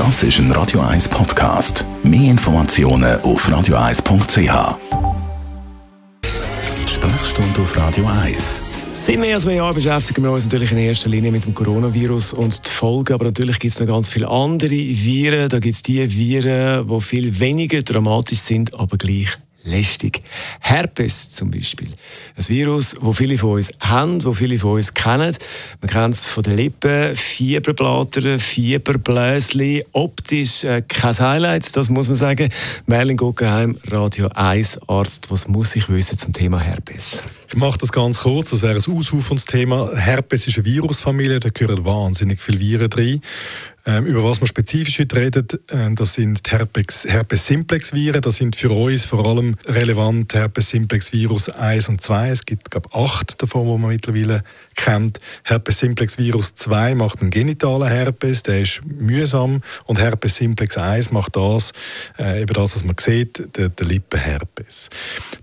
Das ist ein Radio 1 Podcast. Mehr Informationen auf radio1.ch. Sprechstunde auf Radio 1. Seit mehr als einem Jahr beschäftigen wir uns natürlich in erster Linie mit dem Coronavirus und die Folgen, aber natürlich gibt es noch ganz viele andere Viren. Da gibt es die Viren, die viel weniger dramatisch sind, aber gleich lästig. Herpes zum Beispiel. Ein Virus, das viele von uns haben, das viele von uns kennen. Man kennt es von den Lippen, Fieberblätter, Fieberbläschen. Optisch äh, kein Highlight, das muss man sagen. Merlin Guggenheim, Radio 1 Arzt. Was muss ich wissen zum Thema Herpes? Ich mache das ganz kurz, das wäre ein ausuferndes Thema. Herpes ist eine Virusfamilie, da gehören wahnsinnig viele Viren drin. Ähm, über was wir spezifisch heute reden, äh, das sind Herpes, Herpes simplex Viren. Das sind für uns vor allem relevant Herpes simplex Virus 1 und 2. Es gibt, glaube ich, acht davon, die man mittlerweile kennt. Herpes simplex Virus 2 macht einen genitalen Herpes, der ist mühsam. Und Herpes simplex 1 macht das, äh, eben das, was man sieht, der, der Lippenherpes.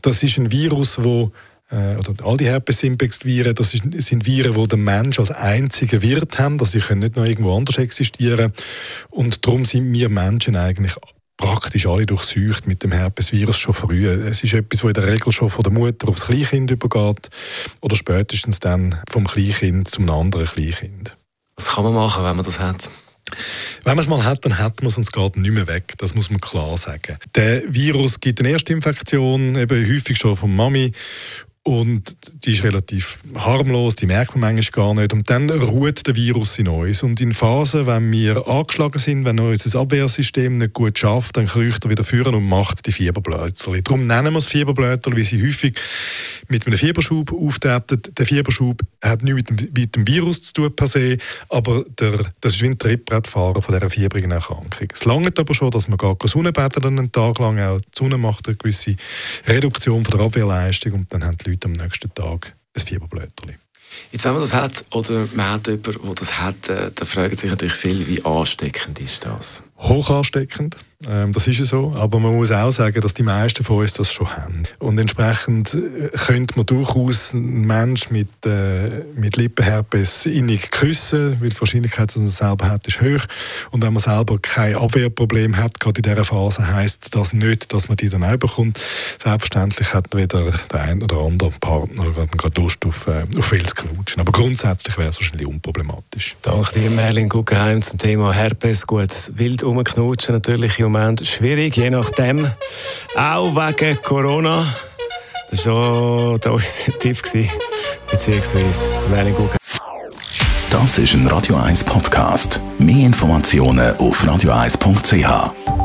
Das ist ein Virus, äh, oder all die Herpes-Simplex-Viren, das sind Viren, die der Mensch als einziger Wirt haben, dass sie können nicht noch irgendwo anders existieren und darum sind wir Menschen eigentlich praktisch alle durchsucht mit dem Herpesvirus schon früh. Es ist etwas, das in der Regel schon von der Mutter aufs Kleinkind übergeht oder spätestens dann vom Kleinkind zum anderen Kleinkind. Was kann man machen, wenn man das hat? Wenn man es mal hat, dann hat man es und es geht nicht mehr weg. Das muss man klar sagen. Der Virus gibt eine Erstinfektion, eben häufig schon von Mami und die ist relativ harmlos, die merkt man manchmal gar nicht. Und dann ruht der Virus in uns. Und in Phasen, wenn wir angeschlagen sind, wenn unser Abwehrsystem nicht gut schafft, dann kriecht er wieder führen und macht die Fieberblötchen. Darum nennen wir es Fieberblötchen, weil sie häufig mit einem Fieberschub auftreten. Der Fieberschub hat nichts mit dem, mit dem Virus zu tun per se, aber der, das ist wie ein Trittbrettfahren von dieser fiebrigen Erkrankung. Es langt aber schon, dass man gar keine Sonne einen Tag lang. Auch die Sonne macht eine gewisse Reduktion von der Abwehrleistung und dann haben die Leute am nächsten Tag ein Fieberblättchen. Jetzt, wenn man das hat oder man hat jemanden, der das hat, äh, dann fragen sich natürlich viel, wie ansteckend ist das? Hoch ansteckend. Ähm, das ist ja so. Aber man muss auch sagen, dass die meisten von uns das schon haben. Und entsprechend äh, könnte man durchaus einen Menschen mit, äh, mit Lippenherpes innig küssen, weil die Wahrscheinlichkeit, dass man es selber hat, ist hoch. Und wenn man selber kein Abwehrproblem hat, gerade in dieser Phase, heisst das nicht, dass man die dann auch bekommt. Selbstverständlich hat weder der ein oder andere Partner gerade Lust auf, äh, auf viel zu knutschen. Aber grundsätzlich wäre es wahrscheinlich unproblematisch. Danke dir, Merlin Guggenheim, zum Thema Herpes. Gut, wild rumknutschen natürlich Moment schwierig, je nachdem. Auch wegen Corona. Das war schon unser Tipp, beziehungsweise der Gucken. Das ist ein Radio 1 Podcast. Mehr Informationen auf radio1.ch.